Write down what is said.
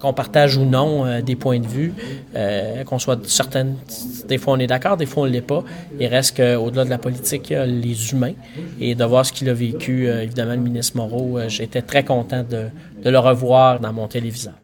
qu'on partage ou non euh, des points de vue, euh, qu'on soit certaines, des fois on est d'accord, des fois on ne l'est pas. Il reste qu'au-delà de la politique, il y a les humains. Et de voir ce qu'il a vécu, euh, évidemment, le ministre Moreau, euh, j'étais très content de, de le revoir dans mon téléviseur.